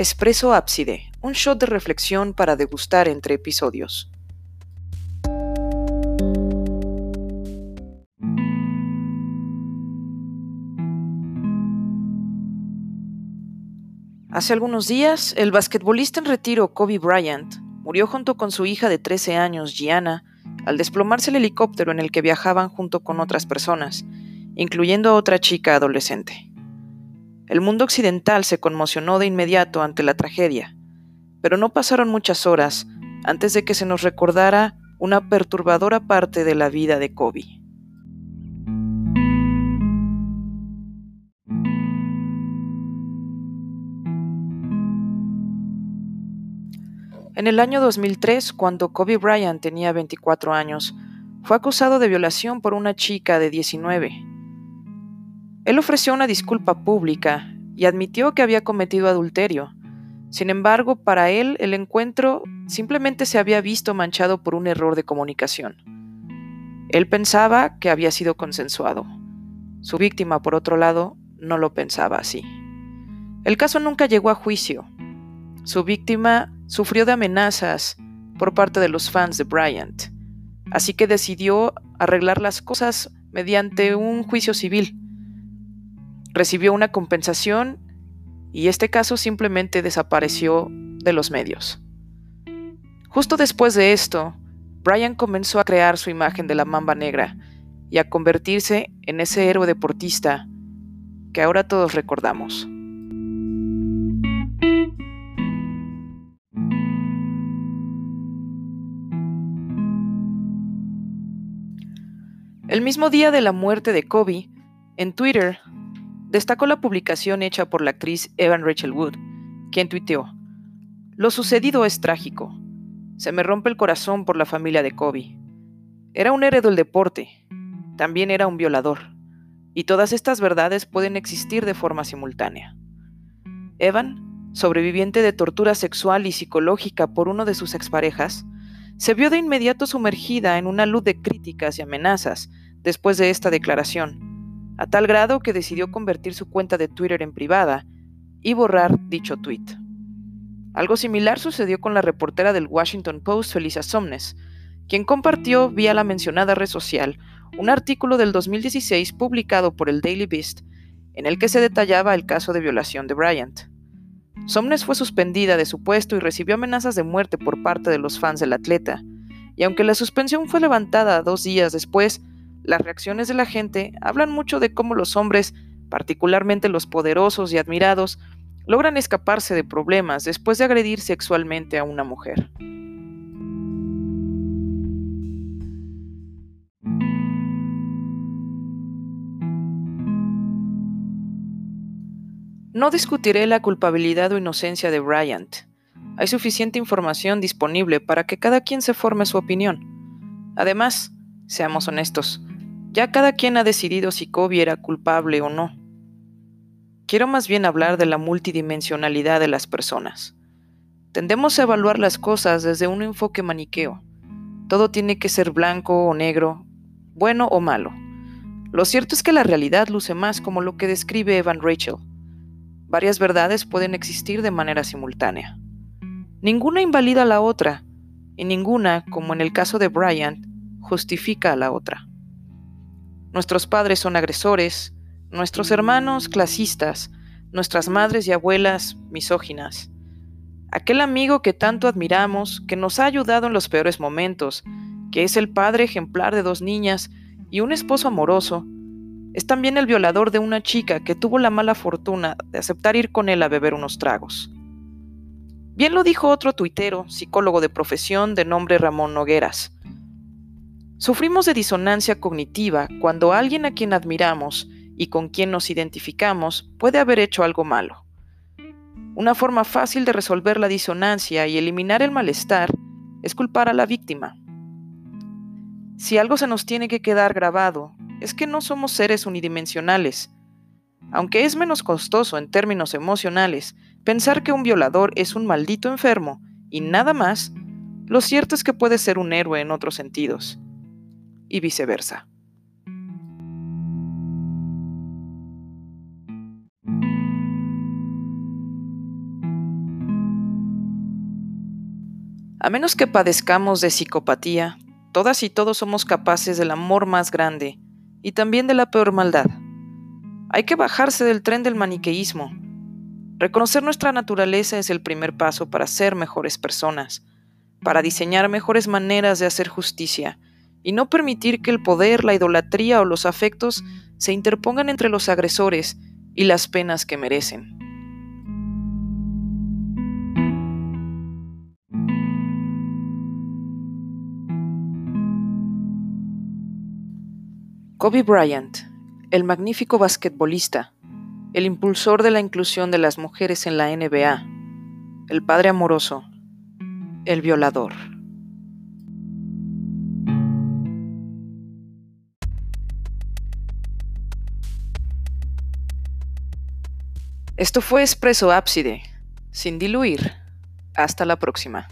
Espresso Ábside, un shot de reflexión para degustar entre episodios. Hace algunos días, el basquetbolista en retiro Kobe Bryant murió junto con su hija de 13 años, Gianna, al desplomarse el helicóptero en el que viajaban junto con otras personas, incluyendo a otra chica adolescente. El mundo occidental se conmocionó de inmediato ante la tragedia, pero no pasaron muchas horas antes de que se nos recordara una perturbadora parte de la vida de Kobe. En el año 2003, cuando Kobe Bryant tenía 24 años, fue acusado de violación por una chica de 19. Él ofreció una disculpa pública y admitió que había cometido adulterio. Sin embargo, para él el encuentro simplemente se había visto manchado por un error de comunicación. Él pensaba que había sido consensuado. Su víctima, por otro lado, no lo pensaba así. El caso nunca llegó a juicio. Su víctima sufrió de amenazas por parte de los fans de Bryant, así que decidió arreglar las cosas mediante un juicio civil recibió una compensación y este caso simplemente desapareció de los medios. Justo después de esto, Brian comenzó a crear su imagen de la mamba negra y a convertirse en ese héroe deportista que ahora todos recordamos. El mismo día de la muerte de Kobe, en Twitter destacó la publicación hecha por la actriz Evan Rachel Wood, quien tuiteó, Lo sucedido es trágico. Se me rompe el corazón por la familia de Kobe. Era un héroe del deporte, también era un violador, y todas estas verdades pueden existir de forma simultánea. Evan, sobreviviente de tortura sexual y psicológica por uno de sus exparejas, se vio de inmediato sumergida en una luz de críticas y amenazas después de esta declaración a tal grado que decidió convertir su cuenta de Twitter en privada y borrar dicho tweet. Algo similar sucedió con la reportera del Washington Post, Felisa Somnes, quien compartió vía la mencionada red social un artículo del 2016 publicado por el Daily Beast en el que se detallaba el caso de violación de Bryant. Somnes fue suspendida de su puesto y recibió amenazas de muerte por parte de los fans del atleta, y aunque la suspensión fue levantada dos días después, las reacciones de la gente hablan mucho de cómo los hombres, particularmente los poderosos y admirados, logran escaparse de problemas después de agredir sexualmente a una mujer. No discutiré la culpabilidad o inocencia de Bryant. Hay suficiente información disponible para que cada quien se forme su opinión. Además, seamos honestos, ya cada quien ha decidido si Kobe era culpable o no. Quiero más bien hablar de la multidimensionalidad de las personas. Tendemos a evaluar las cosas desde un enfoque maniqueo. Todo tiene que ser blanco o negro, bueno o malo. Lo cierto es que la realidad luce más como lo que describe Evan Rachel. Varias verdades pueden existir de manera simultánea. Ninguna invalida a la otra, y ninguna, como en el caso de Bryant, justifica a la otra. Nuestros padres son agresores, nuestros hermanos clasistas, nuestras madres y abuelas misóginas. Aquel amigo que tanto admiramos, que nos ha ayudado en los peores momentos, que es el padre ejemplar de dos niñas y un esposo amoroso, es también el violador de una chica que tuvo la mala fortuna de aceptar ir con él a beber unos tragos. Bien lo dijo otro tuitero, psicólogo de profesión de nombre Ramón Nogueras. Sufrimos de disonancia cognitiva cuando alguien a quien admiramos y con quien nos identificamos puede haber hecho algo malo. Una forma fácil de resolver la disonancia y eliminar el malestar es culpar a la víctima. Si algo se nos tiene que quedar grabado, es que no somos seres unidimensionales. Aunque es menos costoso en términos emocionales pensar que un violador es un maldito enfermo y nada más, lo cierto es que puede ser un héroe en otros sentidos y viceversa. A menos que padezcamos de psicopatía, todas y todos somos capaces del amor más grande y también de la peor maldad. Hay que bajarse del tren del maniqueísmo. Reconocer nuestra naturaleza es el primer paso para ser mejores personas, para diseñar mejores maneras de hacer justicia y no permitir que el poder, la idolatría o los afectos se interpongan entre los agresores y las penas que merecen. Kobe Bryant, el magnífico basquetbolista, el impulsor de la inclusión de las mujeres en la NBA, el padre amoroso, el violador. Esto fue Expreso Ábside, sin diluir. Hasta la próxima.